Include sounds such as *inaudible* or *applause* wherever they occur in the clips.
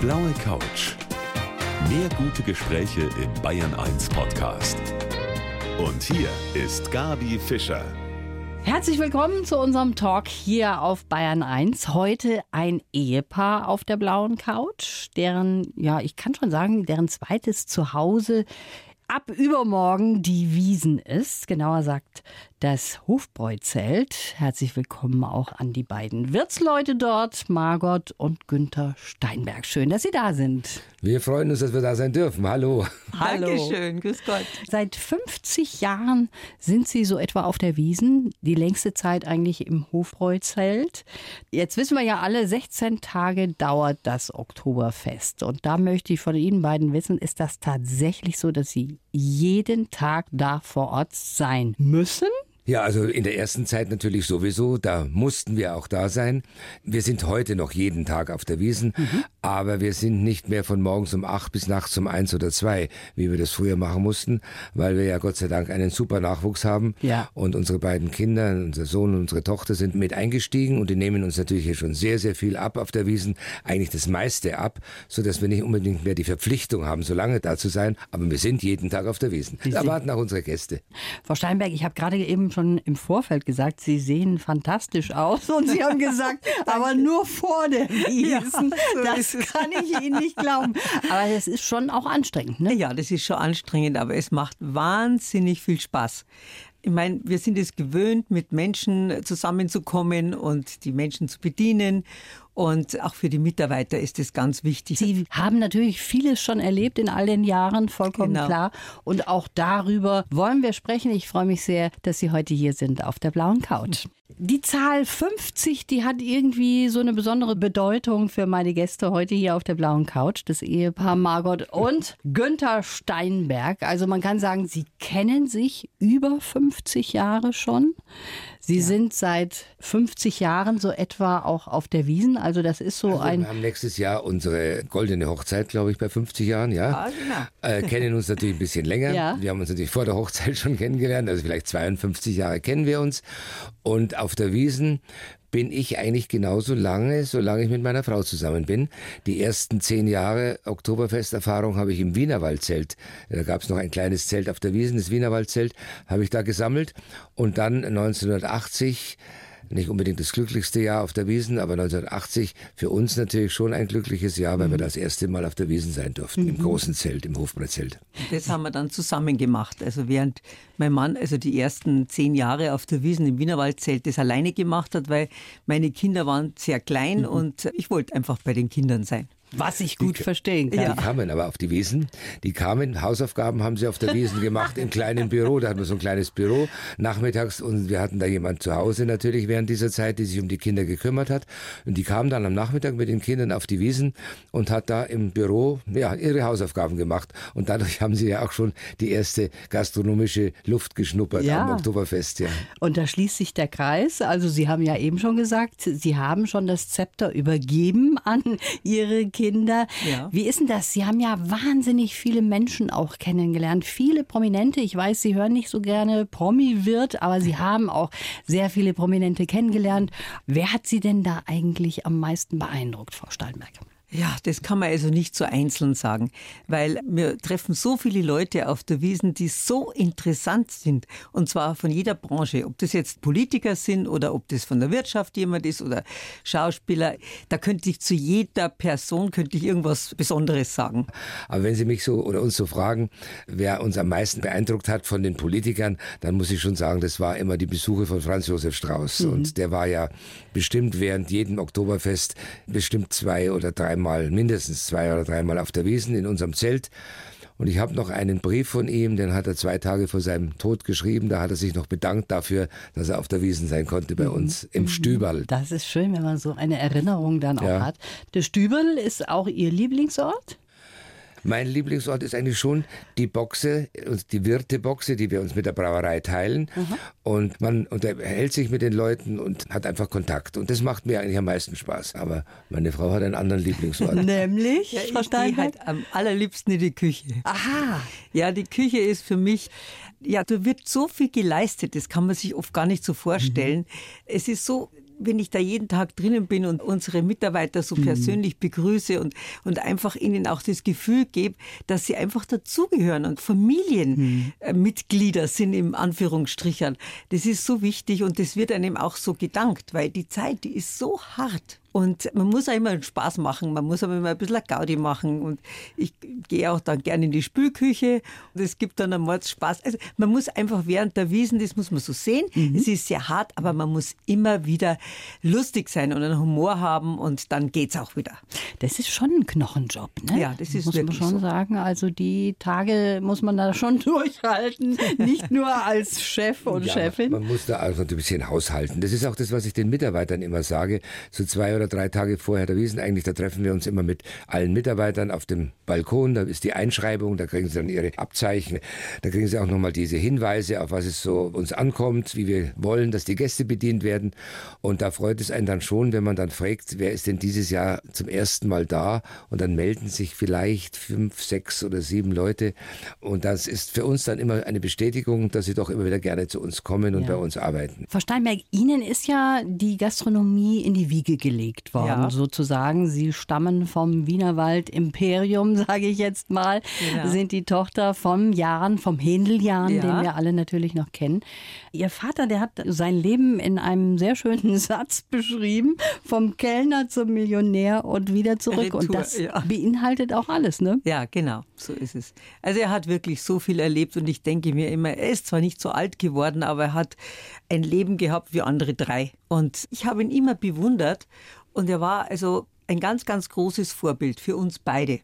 blaue Couch. Mehr gute Gespräche im Bayern 1 Podcast. Und hier ist Gabi Fischer. Herzlich willkommen zu unserem Talk hier auf Bayern 1. Heute ein Ehepaar auf der blauen Couch, deren, ja, ich kann schon sagen, deren zweites Zuhause ab übermorgen die Wiesen ist. Genauer sagt das Hofbräuzelt. Herzlich willkommen auch an die beiden Wirtsleute dort, Margot und Günther Steinberg. Schön, dass Sie da sind. Wir freuen uns, dass wir da sein dürfen. Hallo. Hallo. Dankeschön, grüß Gott. Seit 50 Jahren sind Sie so etwa auf der Wiesen, die längste Zeit eigentlich im Hofbräuzelt. Jetzt wissen wir ja alle, 16 Tage dauert das Oktoberfest. Und da möchte ich von Ihnen beiden wissen, ist das tatsächlich so, dass Sie jeden Tag da vor Ort sein müssen? Ja, also in der ersten Zeit natürlich sowieso, da mussten wir auch da sein. Wir sind heute noch jeden Tag auf der Wiesen, mhm. aber wir sind nicht mehr von morgens um acht bis nachts um eins oder zwei, wie wir das früher machen mussten, weil wir ja Gott sei Dank einen super Nachwuchs haben. Ja. Und unsere beiden Kinder, unser Sohn und unsere Tochter sind mit eingestiegen und die nehmen uns natürlich hier schon sehr, sehr viel ab auf der Wiesen, eigentlich das meiste ab, so dass wir nicht unbedingt mehr die Verpflichtung haben, so lange da zu sein, aber wir sind jeden Tag auf der Wiesen. Sie Da warten auch unsere Gäste. Frau Steinberg, ich habe gerade eben schon im Vorfeld gesagt, Sie sehen fantastisch aus. Und Sie haben gesagt, *laughs* aber nur vor der Wiesen. so das kann ich Ihnen nicht glauben. Aber es ist schon auch anstrengend, ne? Ja, das ist schon anstrengend, aber es macht wahnsinnig viel Spaß. Ich meine, wir sind es gewöhnt, mit Menschen zusammenzukommen und die Menschen zu bedienen. Und auch für die Mitarbeiter ist es ganz wichtig. Sie haben natürlich vieles schon erlebt in all den Jahren, vollkommen Genau. klar. Und auch darüber wollen wir sprechen. Ich freue mich sehr, dass Sie heute hier sind auf der blauen Couch. Die Zahl 50, die hat irgendwie so eine besondere Bedeutung für meine Gäste heute hier auf der blauen Couch, das Ehepaar Margot und *laughs* Günther Steinberg. Also man kann sagen, sie kennen sich über 50 Jahre schon. Sie sind seit 50 Jahren so etwa auch auf der Wiesen. Also das ist so Also ein wir haben nächstes Jahr unsere goldene Hochzeit, glaube ich, bei 50 Jahren, ja. Ah, genau. Äh, kennen uns natürlich ein bisschen länger. *laughs* Ja. Wir haben uns natürlich vor der Hochzeit schon kennengelernt, also vielleicht 52 Jahre kennen wir uns. Und auf der Wiesen bin ich eigentlich genauso lange, solange ich mit meiner Frau zusammen bin. Die ersten zehn Jahre Oktoberfesterfahrung habe ich im Wienerwaldzelt. Da gab es noch ein kleines Zelt auf der Wiesen, das Wienerwaldzelt, habe ich da gesammelt. Und dann 1980 nicht unbedingt das glücklichste Jahr auf der Wiesen, aber 1980 für uns natürlich schon ein glückliches Jahr, weil wir das erste Mal auf der Wiesen sein durften, im großen Zelt, im Hofbräuzelt. Das haben wir dann zusammen gemacht. Also während mein Mann also die ersten zehn Jahre auf der Wiesen im Wienerwaldzelt das alleine gemacht hat, weil meine Kinder waren sehr klein und ich wollte einfach bei den Kindern sein. Was ich gut verstehen kann. Die kamen aber auf die Wiesen. Die kamen, Hausaufgaben haben sie auf der Wiesen gemacht, im kleinen Büro. Da hatten wir so ein kleines Büro nachmittags und wir hatten da jemand zu Hause natürlich während dieser Zeit, die sich um die Kinder gekümmert hat. Und die kam dann am Nachmittag mit den Kindern auf die Wiesen und hat da im Büro ja, ihre Hausaufgaben gemacht. Und dadurch haben sie ja auch schon die erste gastronomische Luft geschnuppert Ja. am Oktoberfest. Ja. Und da schließt sich der Kreis. Also Sie haben ja eben schon gesagt, Sie haben schon das Zepter übergeben an Ihre Kinder. Ja. Wie ist denn das? Sie haben ja wahnsinnig viele Menschen auch kennengelernt. Viele Prominente. Ich weiß, Sie hören nicht so gerne Promi-Wirt, aber Sie haben auch sehr viele Prominente kennengelernt. Wer hat Sie denn da eigentlich am meisten beeindruckt, Frau Steinberg? Ja, das kann man also nicht so einzeln sagen, weil wir treffen so viele Leute auf der Wiesen, die so interessant sind und zwar von jeder Branche, ob das jetzt Politiker sind oder ob das von der Wirtschaft jemand ist oder Schauspieler, da könnte ich zu jeder Person könnte ich irgendwas Besonderes sagen. Aber wenn Sie mich so oder uns so fragen, wer uns am meisten beeindruckt hat von den Politikern, dann muss ich schon sagen, das war immer die Besuche von Franz Josef Strauß. Und der war ja bestimmt während jedem Oktoberfest bestimmt zwei oder dreimal, mindestens zwei oder dreimal auf der Wiesen in unserem Zelt. Und ich habe noch einen Brief von ihm, den hat er zwei Tage vor seinem Tod geschrieben. Da hat er sich noch bedankt dafür, dass er auf der Wiesen sein konnte bei uns im Stüberl. Das ist schön, wenn man so eine Erinnerung dann auch Ja. hat. Der Stüberl ist auch Ihr Lieblingsort? Mein Lieblingsort ist eigentlich schon die Boxe, und die Wirteboxe, die wir uns mit der Brauerei teilen. Und man unterhält sich mit den Leuten und hat einfach Kontakt. Und das macht mir eigentlich am meisten Spaß. Aber meine Frau hat einen anderen Lieblingsort. *laughs* Nämlich, Ja, Frau ich gehe halt am allerliebsten in die Küche. Aha. Ja, die Küche ist für mich, ja, da wird so viel geleistet, das kann man sich oft gar nicht so vorstellen. Es ist so wenn ich da jeden Tag drinnen bin und unsere Mitarbeiter so mhm. persönlich begrüße und, und einfach ihnen auch das Gefühl gebe, dass sie einfach dazugehören und Familienmitglieder mhm. sind im Anführungsstrichen. Das ist so wichtig und das wird einem auch so gedankt, weil die Zeit, die ist so hart. Und man muss auch immer einen Spaß machen, man muss aber immer ein bisschen Gaudi machen. Und ich gehe auch dann gerne in die Spülküche und es gibt dann einmal Spaß. Also man muss einfach während der Wiesen, das muss man so sehen. Mhm. Es ist sehr hart, aber man muss immer wieder lustig sein und einen Humor haben und dann geht's auch wieder. Das ist schon ein Knochenjob, ne? Ja, das ist muss man schon so. sagen. Also die Tage muss man da schon *laughs* durchhalten, nicht nur als Chef und ja, Chefin. Man muss da also ein bisschen haushalten. Das ist auch das, was ich den Mitarbeitern immer sage. So zwei oder drei Tage vorher der Wiesen eigentlich, da treffen wir uns immer mit allen Mitarbeitern auf dem Balkon, da ist die Einschreibung, da kriegen sie dann ihre Abzeichen, da kriegen sie auch nochmal diese Hinweise, auf was es so uns ankommt, wie wir wollen, dass die Gäste bedient werden. Und da freut es einen dann schon, wenn man dann fragt, wer ist denn dieses Jahr zum ersten Mal da? Und dann melden sich vielleicht fünf, sechs oder sieben Leute. Und das ist für uns dann immer eine Bestätigung, dass sie doch immer wieder gerne zu uns kommen und ja. bei uns arbeiten. Frau Steinberg, Ihnen ist ja die Gastronomie in die Wiege gelegt geprägt worden, ja. sozusagen. Sie stammen vom Wienerwald Imperium, *laughs* sage ich jetzt mal, ja. sind die Tochter vom Jahren, vom Händeljahren, ja. den wir alle natürlich noch kennen. Ihr Vater, der hat sein Leben in einem sehr schönen *laughs* Satz beschrieben, vom Kellner zum Millionär und wieder zurück. Retour, und das beinhaltet auch alles, ne? Ja, genau, so ist es. Also er hat wirklich so viel erlebt und ich denke mir immer, er ist zwar nicht so alt geworden, aber er hat ein Leben gehabt wie andere drei. Und ich habe ihn immer bewundert und er war also ein ganz, ganz großes Vorbild für uns beide.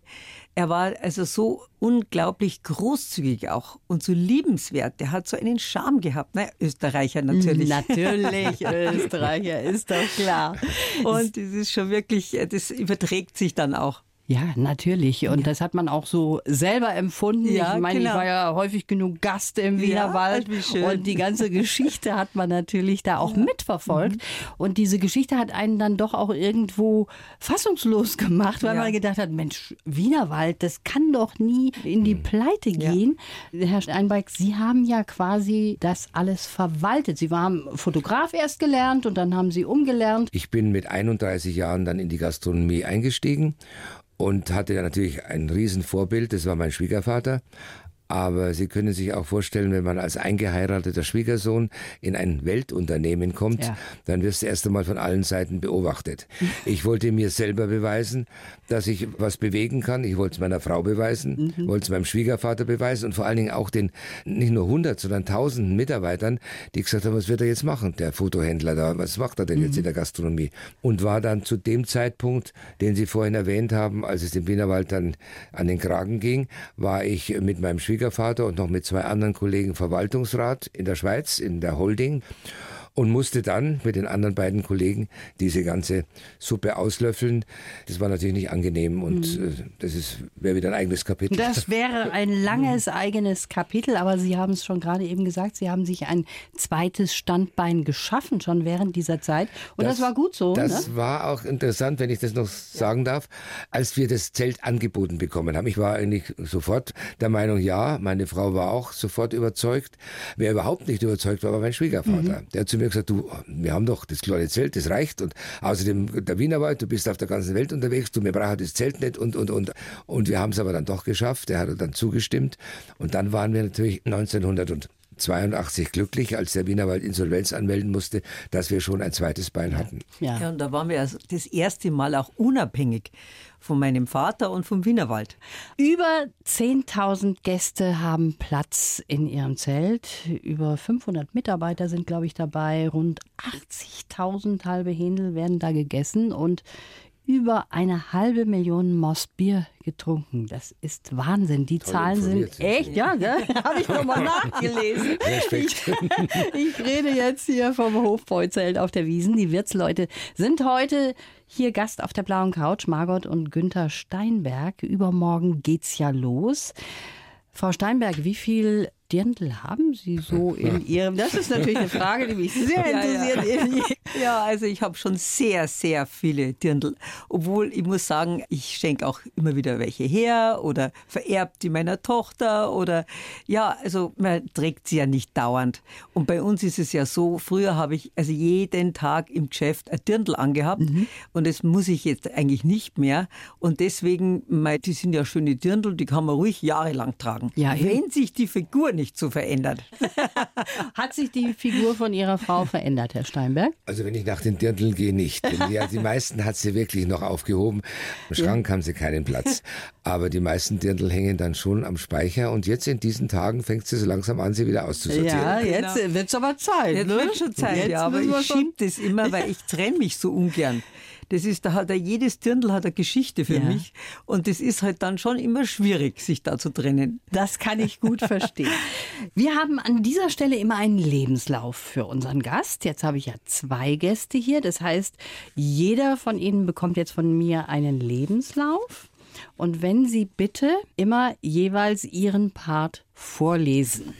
Er war also so unglaublich großzügig auch und so liebenswert. Der hat so einen Charme gehabt. Na, Österreicher natürlich. Natürlich, *laughs* Österreicher, ist doch klar. Und das ist schon wirklich, das überträgt sich dann auch. Ja, natürlich. Und ja. das hat man auch so selber empfunden. Ja, ich meine, genau. ich war ja häufig genug Gast im Wienerwald. Ja, und die ganze Geschichte hat man natürlich da auch ja. mitverfolgt. Mhm. Und diese Geschichte hat einen dann doch auch irgendwo fassungslos gemacht, weil man gedacht hat, Mensch, Wienerwald, das kann doch nie in die mhm. Pleite gehen. Herr Steinbeck, Sie haben ja quasi das alles verwaltet. Sie waren Fotograf erst gelernt und dann haben Sie umgelernt. Ich bin mit 31 Jahren dann in die Gastronomie eingestiegen und hatte natürlich ein Riesenvorbild, das war mein Schwiegervater. Aber Sie können sich auch vorstellen, wenn man als eingeheirateter Schwiegersohn in ein Weltunternehmen kommt, ja. dann wirst du erst einmal von allen Seiten beobachtet. *laughs* Ich wollte mir selber beweisen, dass ich was bewegen kann. Ich wollte es meiner Frau beweisen, mhm. wollte es meinem Schwiegervater beweisen und vor allen Dingen auch den nicht nur 100, sondern tausenden Mitarbeitern, die gesagt haben, was wird er jetzt machen, der Fotohändler da, was macht er denn mhm. jetzt in der Gastronomie? Und war dann zu dem Zeitpunkt, den Sie vorhin erwähnt haben, als es dem Wienerwald dann an den Kragen ging, war ich mit meinem Schwiegervater Schwiegervater und noch mit zwei anderen Kollegen Verwaltungsrat in der Schweiz, in der Holding und musste dann mit den anderen beiden Kollegen diese ganze Suppe auslöffeln. Das war natürlich nicht angenehm und mhm. Äh, das ist wäre wieder ein eigenes Kapitel. Das wäre ein *laughs* langes eigenes Kapitel, aber Sie haben es schon gerade eben gesagt, Sie haben sich ein zweites Standbein geschaffen schon während dieser Zeit und das, das war gut so. Das ne? war auch interessant, wenn ich das noch sagen darf, als wir das Zelt angeboten bekommen haben. Ich war eigentlich sofort der Meinung, ja, meine Frau war auch sofort überzeugt. Wer überhaupt nicht überzeugt war, war mein Schwiegervater. Mhm. Der zu mir mir gesagt, du, wir haben doch das kleine Zelt, das reicht. Und außerdem der Wienerwald, du bist auf der ganzen Welt unterwegs, du, wir brauchen das Zelt nicht und, und, und. Und wir haben es aber dann doch geschafft, er hat dann zugestimmt. Und dann waren wir natürlich 1900 82 glücklich, als der Wienerwald Insolvenz anmelden musste, dass wir schon ein zweites Bein hatten. Ja, ja. und da waren wir also das erste Mal auch unabhängig von meinem Vater und vom Wienerwald. Über 10.000 Gäste haben Platz in ihrem Zelt. Über 500 Mitarbeiter sind, glaube ich, dabei. Rund 80.000 halbe Händel werden da gegessen und über eine halbe Million Moss Bier getrunken. Das ist Wahnsinn. Die Toll Zahlen sind echt, ja, ja *laughs* habe ich nochmal *laughs* nachgelesen. Ich, ich, rede jetzt hier vom Hofbräuzelt auf der Wiesen. Die Wirtsleute sind heute hier Gast auf der blauen Couch, Margot und Günther Steinberg. Übermorgen geht's ja los. Frau Steinberg, wie viel Dirndl haben Sie so in *laughs* Ihrem? Das ist natürlich eine Frage, die mich sehr interessiert. *laughs* Ja, ja. *laughs* ja also ich habe schon sehr, sehr viele Dirndl. Obwohl ich muss sagen, ich schenke auch immer wieder welche her oder vererbt die meiner Tochter oder ja, also man trägt sie ja nicht dauernd. Und bei uns ist es ja so, früher habe ich also jeden Tag im Geschäft ein Dirndl angehabt mhm. und das muss ich jetzt eigentlich nicht mehr. Und deswegen, die sind ja schöne Dirndl, die kann man ruhig jahrelang tragen. Ja, wenn sich die Figur nicht so verändert. *laughs* Hat sich die Figur von Ihrer Frau verändert, Herr Steinberg? Also wenn ich nach den Dirndl gehe, nicht. Denn die, die meisten hat sie wirklich noch aufgehoben. Im Schrank ja. haben sie keinen Platz. Aber die meisten Dirndl hängen dann schon am Speicher und jetzt in diesen Tagen fängt sie so langsam an, sie wieder auszusortieren. Ja, jetzt genau. wird es aber Zeit. Jetzt ne? wird schon Zeit, jetzt ja, aber ich schiebe das immer, weil *laughs* ich trenne mich so ungern. Das ist, da hat er, jedes Dirndl hat eine Geschichte für ja. mich. Und das ist halt dann schon immer schwierig, sich da zu trennen. Das kann ich gut verstehen. Wir haben an dieser Stelle immer einen Lebenslauf für unseren Gast. Jetzt habe ich ja zwei Gäste hier. Das heißt, jeder von Ihnen bekommt jetzt von mir einen Lebenslauf. Und wenn Sie bitte immer jeweils Ihren Part vorlesen.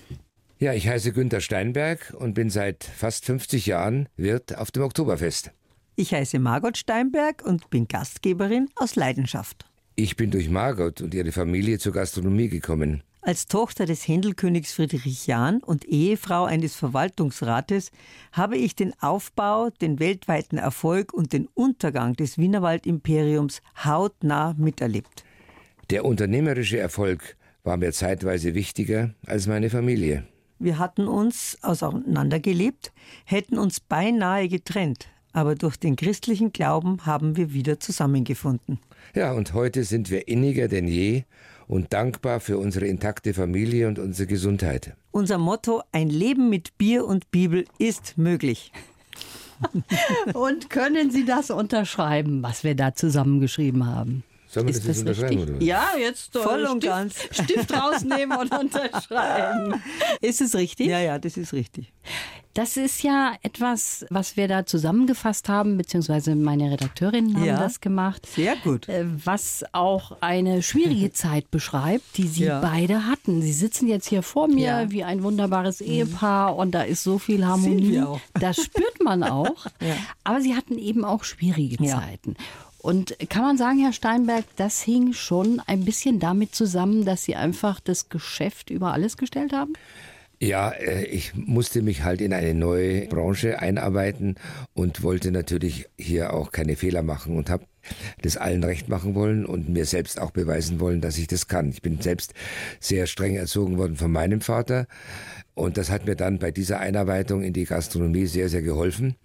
Ja, ich heiße Günter Steinberg und bin seit fast 50 Jahren Wirt auf dem Oktoberfest. Ich heiße Margot Steinberg und bin Gastgeberin aus Leidenschaft. Ich bin durch Margot und ihre Familie zur Gastronomie gekommen. Als Tochter des Händelkönigs Friedrich Jahn und Ehefrau eines Verwaltungsrates habe ich den Aufbau, den weltweiten Erfolg und den Untergang des Wienerwald-Imperiums hautnah miterlebt. Der unternehmerische Erfolg war mir zeitweise wichtiger als meine Familie. Wir hatten uns auseinandergelebt, hätten uns beinahe getrennt, aber durch den christlichen Glauben haben wir wieder zusammengefunden. Ja, und heute sind wir inniger denn je und dankbar für unsere intakte Familie und unsere Gesundheit. Unser Motto Ein Leben mit Bier und Bibel ist möglich. *laughs* und können Sie das unterschreiben, was wir da zusammengeschrieben haben? Sollen wir ist das jetzt unterschreiben? Oder? Ja, jetzt voll und Stift, ganz. Stift rausnehmen und *laughs* unterschreiben. Ist es richtig? Ja, ja, das ist richtig. Das ist ja etwas, was wir da zusammengefasst haben, beziehungsweise meine Redakteurinnen haben ja, das gemacht. Sehr gut. Äh, was auch eine schwierige *laughs* Zeit beschreibt, die Sie ja. beide hatten. Sie sitzen jetzt hier vor mir ja. wie ein wunderbares mhm. Ehepaar und da ist so viel Harmonie. *laughs* Das spürt man auch. *laughs* Aber Sie hatten eben auch schwierige Zeiten. Und kann man sagen, Herr Steinberg, das hing schon ein bisschen damit zusammen, dass Sie einfach das Geschäft über alles gestellt haben? Ja, äh, ich musste mich halt in eine neue Branche einarbeiten und wollte natürlich hier auch keine Fehler machen und habe das allen recht machen wollen und mir selbst auch beweisen wollen, dass ich das kann. Ich bin selbst sehr streng erzogen worden von meinem Vater und das hat mir dann bei dieser Einarbeitung in die Gastronomie sehr, sehr geholfen.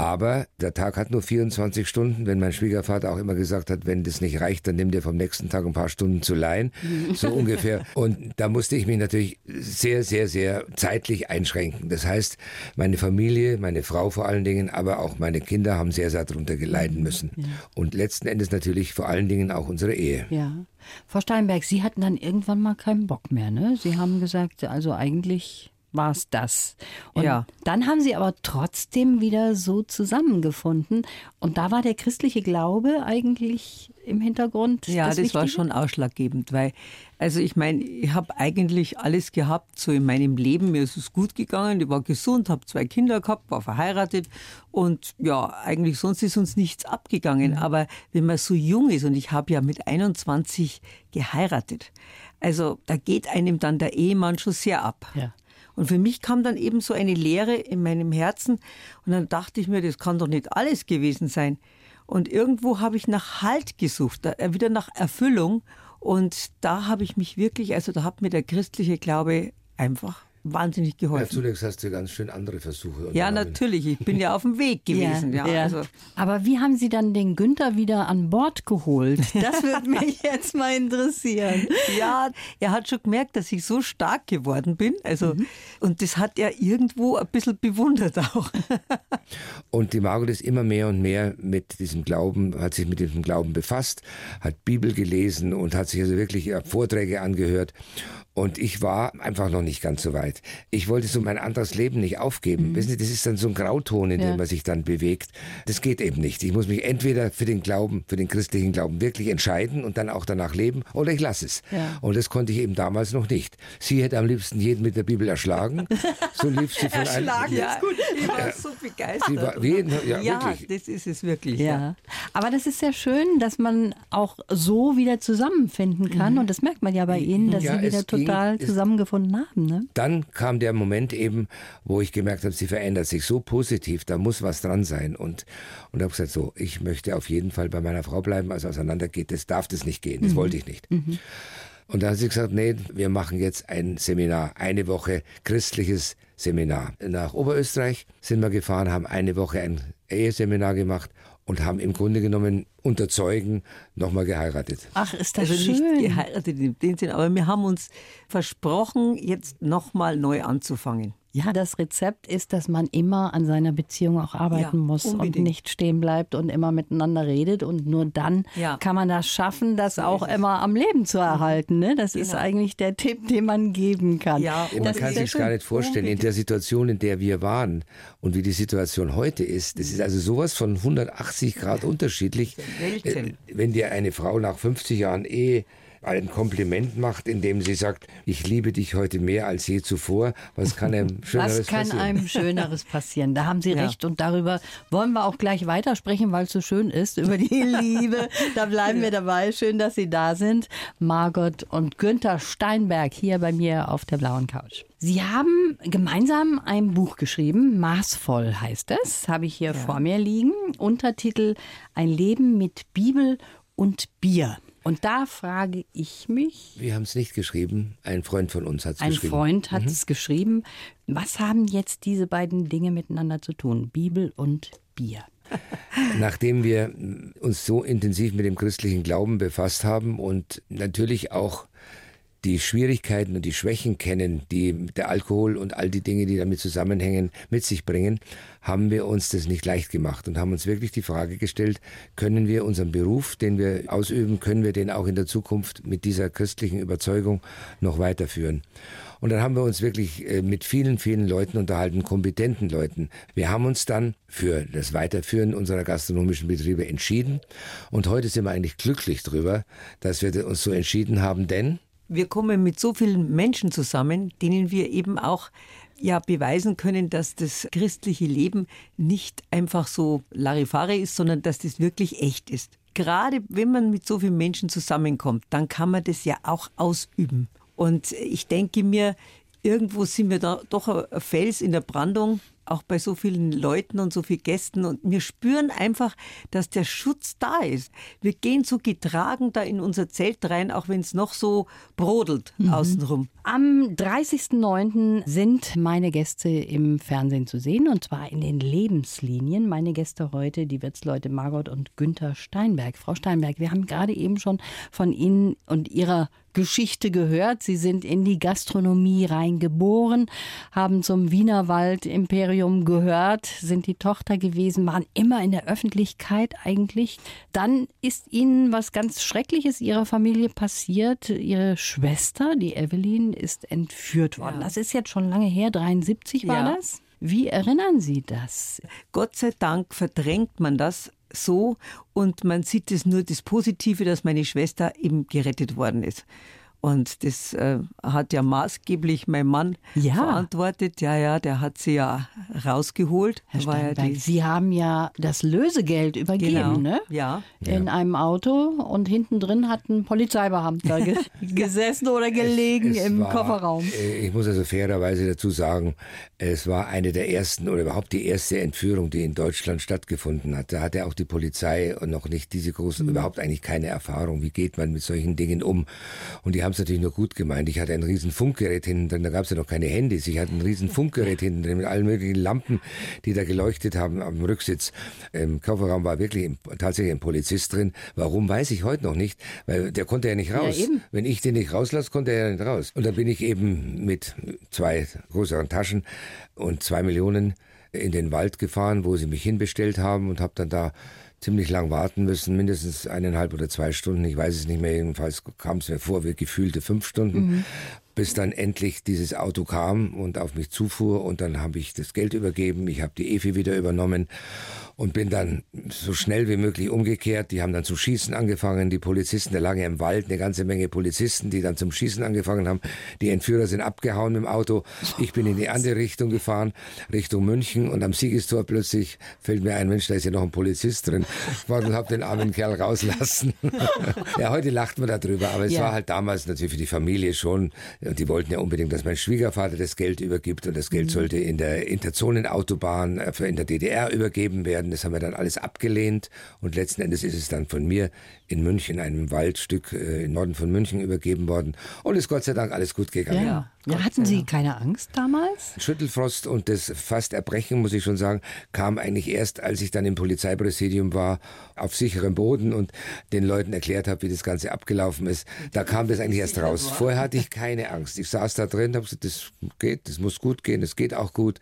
Aber der Tag hat nur 24 Stunden. Wenn mein Schwiegervater auch immer gesagt hat, wenn das nicht reicht, dann nimm dir vom nächsten Tag ein paar Stunden zu leihen. So ungefähr. *laughs* Und da musste ich mich natürlich sehr, sehr, sehr zeitlich einschränken. Das heißt, meine Familie, meine Frau vor allen Dingen, aber auch meine Kinder haben sehr, sehr darunter geleiden müssen. Ja. Und letzten Endes natürlich vor allen Dingen auch unsere Ehe. Ja. Frau Steinberg, Sie hatten dann irgendwann mal keinen Bock mehr, ne? Sie haben gesagt, also eigentlich war es das. Und ja. dann haben sie aber trotzdem wieder so zusammengefunden. Und da war der christliche Glaube eigentlich im Hintergrund. Ja, das, das war schon ausschlaggebend, weil, also ich meine, ich habe eigentlich alles gehabt, so in meinem Leben. Mir ist es gut gegangen, ich war gesund, habe zwei Kinder gehabt, war verheiratet und ja, eigentlich sonst ist uns nichts abgegangen. Mhm. Aber wenn man so jung ist und ich habe ja mit 21 geheiratet, also da geht einem dann der Ehemann schon sehr ab. Ja. Und für mich kam dann eben so eine Leere in meinem Herzen. Und dann dachte ich mir, das kann doch nicht alles gewesen sein. Und irgendwo habe ich nach Halt gesucht, wieder nach Erfüllung. Und da habe ich mich wirklich, also da hat mir der christliche Glaube einfach wahnsinnig geholfen. Ja, zunächst hast du ganz schön andere Versuche. Ja, natürlich. Ich bin ja auf dem Weg *laughs* gewesen. ja, ja. Also. Aber wie haben Sie dann den Günther wieder an Bord geholt? Das würde *laughs* mich jetzt mal interessieren. Ja, er hat schon gemerkt, dass ich so stark geworden bin. Also, mhm. Und das hat er irgendwo ein bisschen bewundert auch. *laughs* Und die Margot ist immer mehr und mehr mit diesem Glauben, hat sich mit diesem Glauben befasst, hat Bibel gelesen und hat sich also wirklich Vorträge angehört. Und ich war einfach noch nicht ganz so weit. Ich wollte so mein anderes Leben nicht aufgeben. Mhm. Wissen Sie, das ist dann so ein Grauton, in ja. dem man sich dann bewegt. Das geht eben nicht. Ich muss mich entweder für den Glauben, für den christlichen Glauben wirklich entscheiden und dann auch danach leben oder ich lasse es. Ja. Und das konnte ich eben damals noch nicht. Sie hätte am liebsten jeden mit der Bibel erschlagen. *laughs* So lief sie von einem. Erschlagen ja, ist gut. Ich war so begeistert. War jeden, ja, ja das ist es wirklich. Ja. Aber das ist sehr schön, dass man auch so wieder zusammenfinden kann. Mhm. Und das merkt man ja bei Ihnen, dass Sie wieder total ging, zusammengefunden haben. Ne? Dann kam der Moment eben, wo ich gemerkt habe, sie verändert sich so positiv, da muss was dran sein. Und, und habe gesagt, so, ich möchte auf jeden Fall bei meiner Frau bleiben, also auseinandergeht, das darf das nicht gehen, das mhm. wollte ich nicht. Mhm. Und da hat sie gesagt, nee, wir machen jetzt ein Seminar, eine Woche christliches Seminar. Nach Oberösterreich sind wir gefahren, haben eine Woche ein Eheseminar gemacht und haben im Grunde genommen unter Zeugen nochmal geheiratet. Ach, ist das also schön. nicht geheiratet in dem Sinn, aber wir haben uns versprochen, jetzt nochmal neu anzufangen. Ja, das Rezept ist, dass man immer an seiner Beziehung auch arbeiten ja, muss unbedingt. und nicht stehen bleibt und immer miteinander redet. Und nur dann ja. kann man das schaffen, das so auch immer am Leben zu erhalten. Ne? Das genau. ist eigentlich der Tipp, den man geben kann. Ja, man das kann sich gar nicht vorstellen, in der Situation, in der wir waren und wie die Situation heute ist. Das ist also sowas von 180 Grad unterschiedlich. Äh, wenn dir eine Frau nach 50 Jahren Ehe ein Kompliment macht, indem sie sagt, ich liebe dich heute mehr als je zuvor. Was kann einem Schöneres passieren? Was kann passieren? einem Schöneres passieren? Da haben Sie *laughs* ja. recht und darüber wollen wir auch gleich weitersprechen, weil es so schön ist, über die *laughs* Liebe. Da bleiben wir dabei. Schön, dass Sie da sind. Margot und Günther Steinberg hier bei mir auf der blauen Couch. Sie haben gemeinsam ein Buch geschrieben, Maßvoll heißt es, habe ich hier ja. vor mir liegen. Untertitel Ein Leben mit Bibel und Bier. Und da frage ich mich. Wir haben es nicht geschrieben. Ein Freund von uns hat es geschrieben. Ein Freund hat es mhm. geschrieben. Was haben jetzt diese beiden Dinge miteinander zu tun? Bibel und Bier. *laughs* Nachdem wir uns so intensiv mit dem christlichen Glauben befasst haben und natürlich auch die Schwierigkeiten und die Schwächen kennen, die der Alkohol und all die Dinge, die damit zusammenhängen, mit sich bringen, haben wir uns das nicht leicht gemacht und haben uns wirklich die Frage gestellt, können wir unseren Beruf, den wir ausüben, können wir den auch in der Zukunft mit dieser christlichen Überzeugung noch weiterführen? Und dann haben wir uns wirklich äh, mit vielen, vielen Leuten unterhalten, kompetenten Leuten. Wir haben uns dann für das Weiterführen unserer gastronomischen Betriebe entschieden. Und heute sind wir eigentlich glücklich darüber, dass wir uns so entschieden haben, denn wir kommen mit so vielen Menschen zusammen, denen wir eben auch ja beweisen können, dass das christliche Leben nicht einfach so Larifare ist, sondern dass das wirklich echt ist. Gerade wenn man mit so vielen Menschen zusammenkommt, dann kann man das ja auch ausüben. Und ich denke mir, irgendwo sind wir da doch ein Fels in der Brandung, auch bei so vielen Leuten und so vielen Gästen. Und wir spüren einfach, dass der Schutz da ist. Wir gehen so getragen da in unser Zelt rein, auch wenn es noch so brodelt mhm. außenrum. Am 30.09. sind meine Gäste im Fernsehen zu sehen und zwar in den Lebenslinien. Meine Gäste heute, die Wirtsleute Margot und Günther Steinberg. Frau Steinberg, wir haben gerade eben schon von Ihnen und Ihrer Geschichte gehört. Sie sind in die Gastronomie reingeboren, haben zum Wienerwald Imperium gehört, sind die Tochter gewesen, waren immer in der Öffentlichkeit eigentlich. Dann ist ihnen was ganz Schreckliches ihrer Familie passiert. Ihre Schwester, die Evelyn, ist entführt worden. Ja. Das ist jetzt schon lange her, 73 war ja. das. Wie erinnern Sie das? Gott sei Dank verdrängt man das so und man sieht es nur das Positive, dass meine Schwester eben gerettet worden ist. Und das äh, hat ja maßgeblich mein Mann ja. verantwortet. Ja, ja, der hat sie ja rausgeholt. Herr Steinberg, ja Sie haben ja das Lösegeld übergeben, genau. ne? Ja. In ja. einem Auto und hinten drin hat ein Polizeibeamter ge *laughs* gesessen oder gelegen es, es im war, Kofferraum. Äh, ich muss also fairerweise dazu sagen, es war eine der ersten oder überhaupt die erste Entführung, die in Deutschland stattgefunden hat. Da hatte auch die Polizei noch nicht diese großen, mhm. überhaupt eigentlich keine Erfahrung. Wie geht man mit solchen Dingen um? Und die haben haben es natürlich nur gut gemeint. Ich hatte ein riesen Funkgerät hinten drin, da gab es ja noch keine Handys. Ich hatte ein riesen *laughs* Funkgerät hinten drin mit allen möglichen Lampen, die da geleuchtet haben am Rücksitz. Im Kofferraum war wirklich tatsächlich ein Polizist drin. Warum, weiß ich heute noch nicht, weil der konnte ja nicht raus. Ja, Wenn ich den nicht rauslasse, konnte er ja nicht raus. Und dann bin ich eben mit zwei größeren Taschen und zwei Millionen in den Wald gefahren, wo sie mich hinbestellt haben und habe dann da ziemlich lang warten müssen, mindestens eineinhalb oder zwei Stunden, ich weiß es nicht mehr, jedenfalls kam es mir vor wie gefühlte fünf Stunden. Mhm. bis dann endlich dieses Auto kam und auf mich zufuhr und dann habe ich das Geld übergeben, ich habe die Efi wieder übernommen und bin dann so schnell wie möglich umgekehrt. Die haben dann zu schießen angefangen, die Polizisten, der lag ja im Wald, eine ganze Menge Polizisten, die dann zum Schießen angefangen haben. Die Entführer sind abgehauen mit dem Auto. Ich bin in die andere Richtung gefahren, Richtung München und am Siegestor plötzlich fällt mir ein, Mensch, da ist ja noch ein Polizist drin. Ich war und habe den armen Kerl rauslassen. *laughs* ja, heute lacht man darüber, aber es ja. war halt damals natürlich für die Familie schon, und die wollten ja unbedingt, dass mein Schwiegervater das Geld übergibt und das Geld mhm. sollte in der Interzonenautobahn äh, in der DDR übergeben werden. Das haben wir dann alles abgelehnt und letzten Endes ist es dann von mir in München, einem Waldstück äh, im Norden von München übergeben worden und ist Gott sei Dank alles gut gegangen. Ja. Ja, hatten Sie keine Angst damals? Schüttelfrost und das fast Erbrechen, muss ich schon sagen, kam eigentlich erst, als ich dann im Polizeipräsidium war, auf sicherem Boden und den Leuten erklärt habe, wie das Ganze abgelaufen ist. Da kam das eigentlich erst raus. Vorher hatte ich keine Angst. Ich saß da drin, habe gesagt, das geht, das muss gut gehen, das geht auch gut.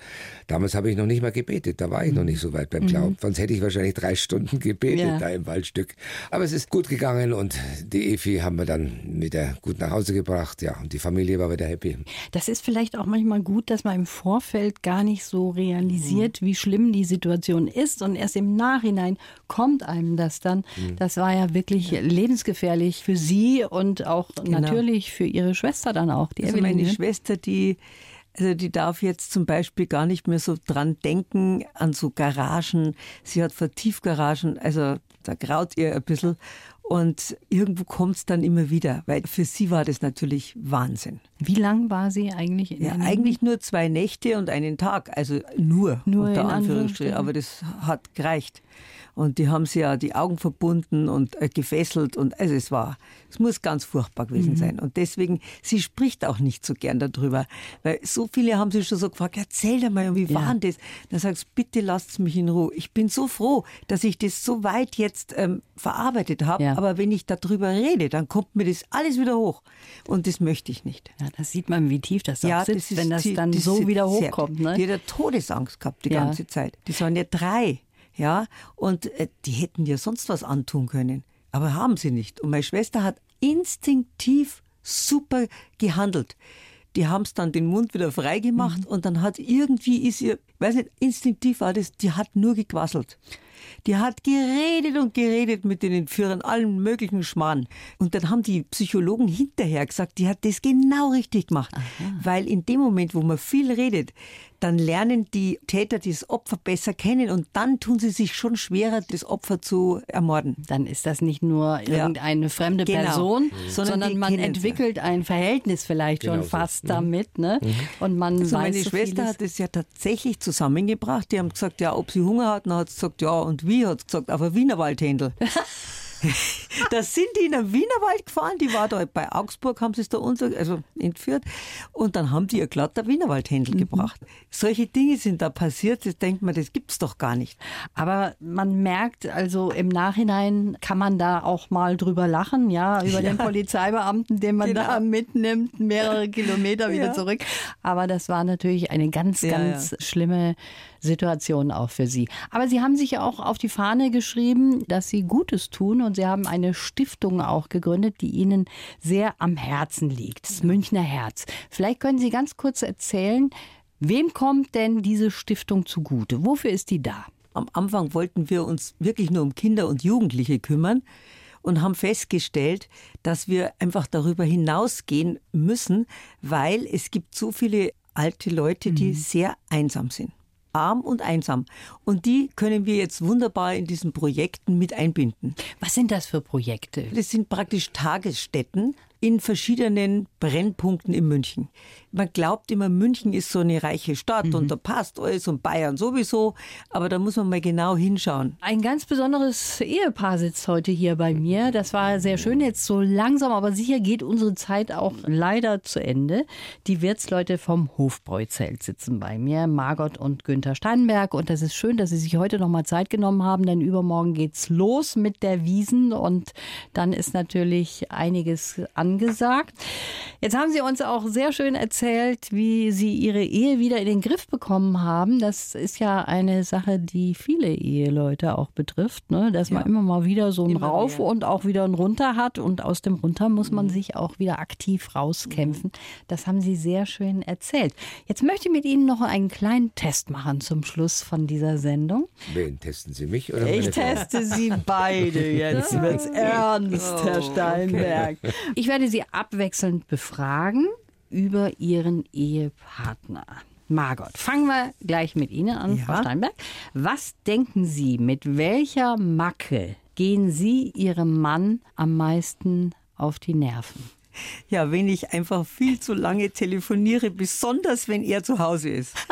Damals habe ich noch nicht mal gebetet, da war ich noch nicht so weit beim mhm. Glauben. Sonst hätte ich wahrscheinlich drei Stunden gebetet ja. da im Waldstück. Aber es ist gut gegangen und die Efi haben wir dann wieder gut nach Hause gebracht. Ja, und die Familie war wieder happy. Das ist vielleicht auch manchmal gut, dass man im Vorfeld gar nicht so realisiert, mhm. wie schlimm die Situation ist. Und erst im Nachhinein kommt einem das dann. Mhm. Das war ja wirklich ja. lebensgefährlich für Sie und auch genau. natürlich für Ihre Schwester dann auch. Die also meine Schwester, die also die darf jetzt zum Beispiel gar nicht mehr so dran denken an so Garagen. Sie hat Vertiefgaragen, also da graut ihr ein bisschen. Und irgendwo kommt es dann immer wieder, weil für sie war das natürlich Wahnsinn. Wie lang war sie eigentlich in Ja, eigentlich nur zwei Nächte und einen Tag, also nur, nur unter Anführungsstrichen, aber das hat gereicht. Und die haben sie ja die Augen verbunden und äh, gefesselt und also es war, es muss ganz furchtbar gewesen mhm. sein. Und deswegen, sie spricht auch nicht so gern darüber, weil so viele haben sie schon so gefragt, erzähl dir mal, wie ja. war denn das? Dann sagst du, bitte lasst mich in Ruhe. Ich bin so froh, dass ich das so weit jetzt ähm, verarbeitet habe, ja. aber wenn ich darüber rede, dann kommt mir das alles wieder hoch. Und das möchte ich nicht. Ja, das sieht man, wie tief das ja, sitzt, das ist, wenn das dann die, so wieder hochkommt. Ne? Die hat Todesangst gehabt die ganze Zeit. Das waren ja drei ja, und äh, die hätten ja sonst was antun können, aber haben sie nicht. Und meine Schwester hat instinktiv super gehandelt. Die haben es dann den Mund wieder frei gemacht mhm. und dann hat irgendwie ist ihr, weiß nicht, instinktiv war das, die hat nur gequasselt. Die hat geredet und geredet mit den Entführern, allen möglichen Schmarrn. Und dann haben die Psychologen hinterher gesagt, die hat das genau richtig gemacht. Aha. Weil in dem Moment, wo man viel redet, dann lernen die Täter das Opfer besser kennen und dann tun sie sich schon schwerer, das Opfer zu ermorden. Dann ist das nicht nur irgendeine ja. fremde genau. Person, mhm. sondern man entwickelt sie. ein Verhältnis vielleicht genau schon so. fast mhm. damit. Ne? Mhm. Und man also weiß meine so Schwester vieles. hat es ja tatsächlich zusammengebracht. Die haben gesagt, ja, ob sie Hunger hat, dann hat sie gesagt, ja, und wie hat sie gesagt, auf ein Wienerwaldhändel. *laughs* *laughs* da sind die in den Wienerwald gefahren, die war da bei Augsburg, haben sie es da unter, also entführt. Und dann haben die ihr glatter Wienerwaldhändel mhm. gebracht. Solche Dinge sind da passiert, das denkt man, das gibt's doch gar nicht. Aber man merkt, also im Nachhinein kann man da auch mal drüber lachen, ja, über ja. den Polizeibeamten, den man genau. da mitnimmt, mehrere Kilometer wieder ja. zurück. Aber das war natürlich eine ganz, ja, ganz schlimme Situation auch für Sie. Aber Sie haben sich ja auch auf die Fahne geschrieben, dass Sie Gutes tun und Sie haben eine Stiftung auch gegründet, die Ihnen sehr am Herzen liegt, das Münchner Herz. Vielleicht können Sie ganz kurz erzählen, wem kommt denn diese Stiftung zugute? Wofür ist die da? Am Anfang wollten wir uns wirklich nur um Kinder und Jugendliche kümmern und haben festgestellt, dass wir einfach darüber hinausgehen müssen, weil es gibt so viele alte Leute, die mhm. sehr einsam sind arm und einsam. Und die können wir jetzt wunderbar in diesen Projekten mit einbinden. Was sind das für Projekte? Das sind praktisch Tagesstätten, in verschiedenen Brennpunkten in München. Man glaubt immer, München ist so eine reiche Stadt mhm. und da passt alles und Bayern sowieso, aber da muss man mal genau hinschauen. Ein ganz besonderes Ehepaar sitzt heute hier bei mir. Das war sehr schön. Jetzt so langsam, aber sicher geht unsere Zeit auch leider zu Ende. Die Wirtsleute vom Hofbräuzelt sitzen bei mir, Margot und Günther Steinberg. Und das ist schön, dass Sie sich heute noch mal Zeit genommen haben, denn übermorgen geht's los mit der Wiesen und dann ist natürlich einiges an angesagt. Jetzt haben Sie uns auch sehr schön erzählt, wie Sie Ihre Ehe wieder in den Griff bekommen haben. Das ist ja eine Sache, die viele Eheleute auch betrifft, ne? dass man immer mal wieder so ein Immer Rauf mehr. und auch wieder ein Runter hat. Und aus dem Runter muss man sich auch wieder aktiv rauskämpfen. Das haben Sie sehr schön erzählt. Jetzt möchte ich mit Ihnen noch einen kleinen Test machen zum Schluss von dieser Sendung. Wen testen Sie mich oder Ich teste Sie beide jetzt. *laughs* Wird's ernst, Herr Steinberg. Ich werde Sie abwechselnd befragen über Ihren Ehepartner. Margot, fangen wir gleich mit Ihnen an, Ja. Frau Steinberg. Was denken Sie, mit welcher Macke gehen Sie Ihrem Mann am meisten auf die Nerven? Ja, wenn ich einfach viel zu lange telefoniere, besonders wenn er zu Hause ist. *laughs*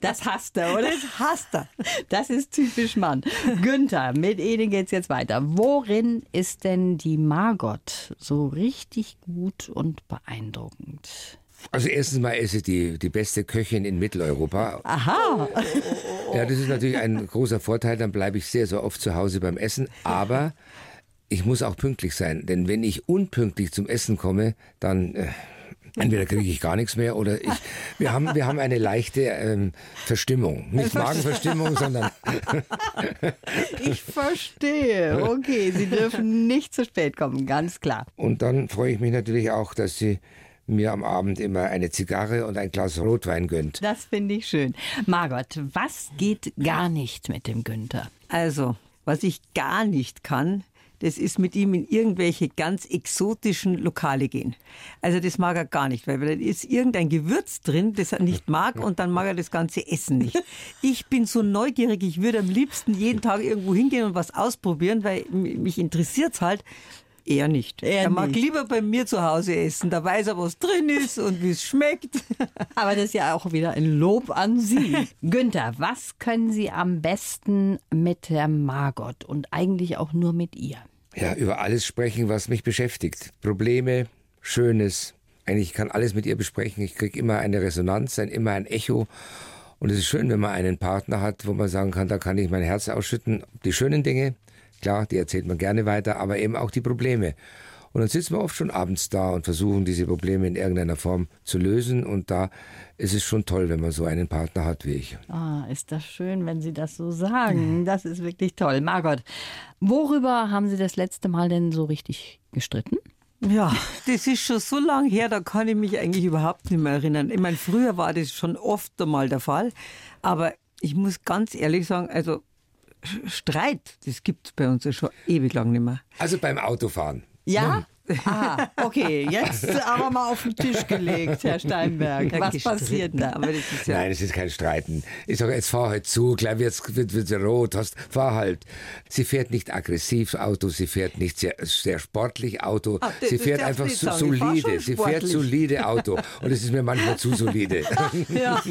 Das hasst er, oder? Das hasst er. Das ist typisch Mann. Günther, mit Ihnen geht's jetzt weiter. Worin ist denn die Margot so richtig gut und beeindruckend? Also erstens mal ist sie die, die beste Köchin in Mitteleuropa. Aha. Ja, das ist natürlich ein großer Vorteil, dann bleibe ich sehr, sehr oft zu Hause beim Essen. Aber ich muss auch pünktlich sein, denn wenn ich unpünktlich zum Essen komme, dann äh, entweder kriege ich gar nichts mehr oder ich. Wir haben, wir haben eine leichte ähm, Verstimmung. Nicht Magenverstimmung, sondern *laughs* Ich verstehe. Okay, Sie dürfen nicht zu spät kommen, ganz klar. Und dann freue ich mich natürlich auch, dass sie mir am Abend immer eine Zigarre und ein Glas Rotwein gönnt. Das finde ich schön. Margot, was geht gar nicht mit dem Günther? Also, was ich gar nicht kann, das ist mit ihm in irgendwelche ganz exotischen Lokale gehen. Also das mag er gar nicht, weil da ist irgendein Gewürz drin, das er nicht mag und dann mag er das ganze Essen nicht. Ich bin so neugierig, ich würde am liebsten jeden Tag irgendwo hingehen und was ausprobieren, weil mich interessiert's halt. Er nicht. Er er mag nicht. lieber bei mir zu Hause essen. Da weiß er, was drin ist und wie es schmeckt. *laughs* Aber das ist ja auch wieder ein Lob an Sie. *laughs* Günther, was können Sie am besten mit der Margot und eigentlich auch nur mit ihr? Ja, über alles sprechen, was mich beschäftigt. Probleme, Schönes. Eigentlich kann alles mit ihr besprechen. Ich kriege immer eine Resonanz, ein, immer ein Echo. Und es ist schön, wenn man einen Partner hat, wo man sagen kann, da kann ich mein Herz ausschütten. Die schönen Dinge, klar, die erzählt man gerne weiter, aber eben auch die Probleme. Und dann sitzen wir oft schon abends da und versuchen, diese Probleme in irgendeiner Form zu lösen. Und da ist es schon toll, wenn man so einen Partner hat wie ich. Ah, ist das schön, wenn Sie das so sagen. Das ist wirklich toll. Margot, worüber haben Sie das letzte Mal denn so richtig gestritten? Ja, das ist schon so lang her, da kann ich mich eigentlich überhaupt nicht mehr erinnern. Ich meine, früher war das schon oft einmal der Fall, aber ich muss ganz ehrlich sagen, also Streit, das gibt es bei uns ja schon ewig lang nicht mehr. Also beim Autofahren. Ja? Ah, okay, jetzt *laughs* aber mal auf den Tisch gelegt, Herr Steinberg. Was gestritten, passiert da? Ja Nein, es ist kein Streiten. Ich sage, jetzt fahr halt zu, gleich wird's, wird, wird rot, hast, fahr halt. Sie fährt nicht aggressiv Auto, sie fährt nicht sehr, sehr sportlich Auto, Ah, das- sie fährt einfach so, solide, sie fährt solide Auto und es ist mir manchmal zu solide. *laughs* Ja,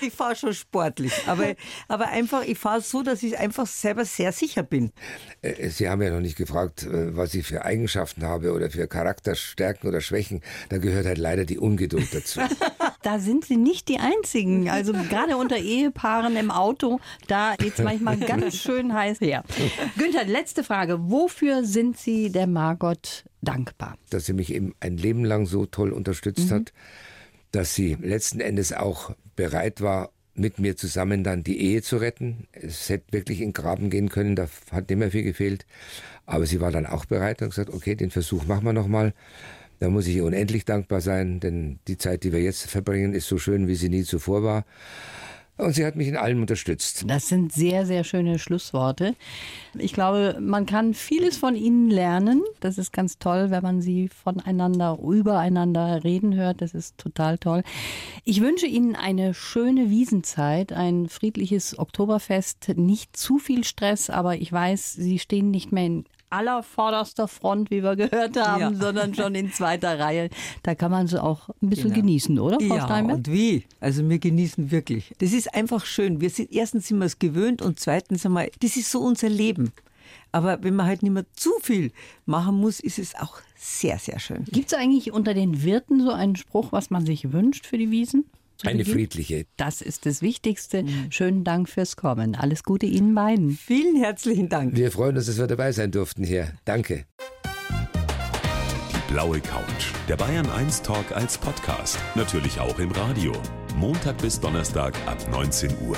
ich fahre schon sportlich. Aber, aber einfach, ich fahre so, dass ich einfach selber sehr sicher bin. Äh, Sie haben ja noch nicht gefragt, äh, was ich für Eigenschaften habe oder für Charakterstärken oder Schwächen. Da gehört halt leider die Ungeduld dazu. *laughs* Da sind Sie nicht die Einzigen. Also gerade unter Ehepaaren im Auto, da geht es manchmal ganz schön heiß her. Günther, letzte Frage. Wofür sind Sie der Margot dankbar? dass sie mich eben ein Leben lang so toll unterstützt hat, dass sie letzten Endes auch bereit war, mit mir zusammen dann die Ehe zu retten. Es hätte wirklich in den Graben gehen können, da hat nicht mehr viel gefehlt. Aber sie war dann auch bereit und gesagt, okay, den Versuch machen wir nochmal. Da muss ich ihr unendlich dankbar sein, denn die Zeit, die wir jetzt verbringen, ist so schön, wie sie nie zuvor war. Und sie hat mich in allem unterstützt. Das sind sehr, sehr schöne Schlussworte. Ich glaube, man kann vieles von Ihnen lernen. Das ist ganz toll, wenn man Sie voneinander, übereinander reden hört. Das ist total toll. Ich wünsche Ihnen eine schöne Wiesenzeit, ein friedliches Oktoberfest, nicht zu viel Stress, aber ich weiß, Sie stehen nicht mehr in aller vorderster Front, wie wir gehört haben, Ja. sondern schon in zweiter Reihe. Da kann man sie auch ein bisschen Genau. genießen, oder, Frau ja, Steinberg? und wie? Also wir genießen wirklich. Das ist einfach schön. Wir sind erstens sind wir es gewöhnt und zweitens einmal, das ist so unser Leben. Aber wenn man halt nicht mehr zu viel machen muss, ist es auch sehr, sehr schön. Gibt es eigentlich unter den Wirten so einen Spruch, was man sich wünscht für die Wiesen? Zu Eine Beginn? friedliche. Das ist das Wichtigste. Schönen Dank fürs Kommen. Alles Gute Ihnen beiden. Vielen herzlichen Dank. Wir freuen uns, dass wir dabei sein durften hier. Danke. Die blaue Couch. Der Bayern 1 Talk als Podcast. Natürlich auch im Radio. Montag bis Donnerstag ab 19 Uhr.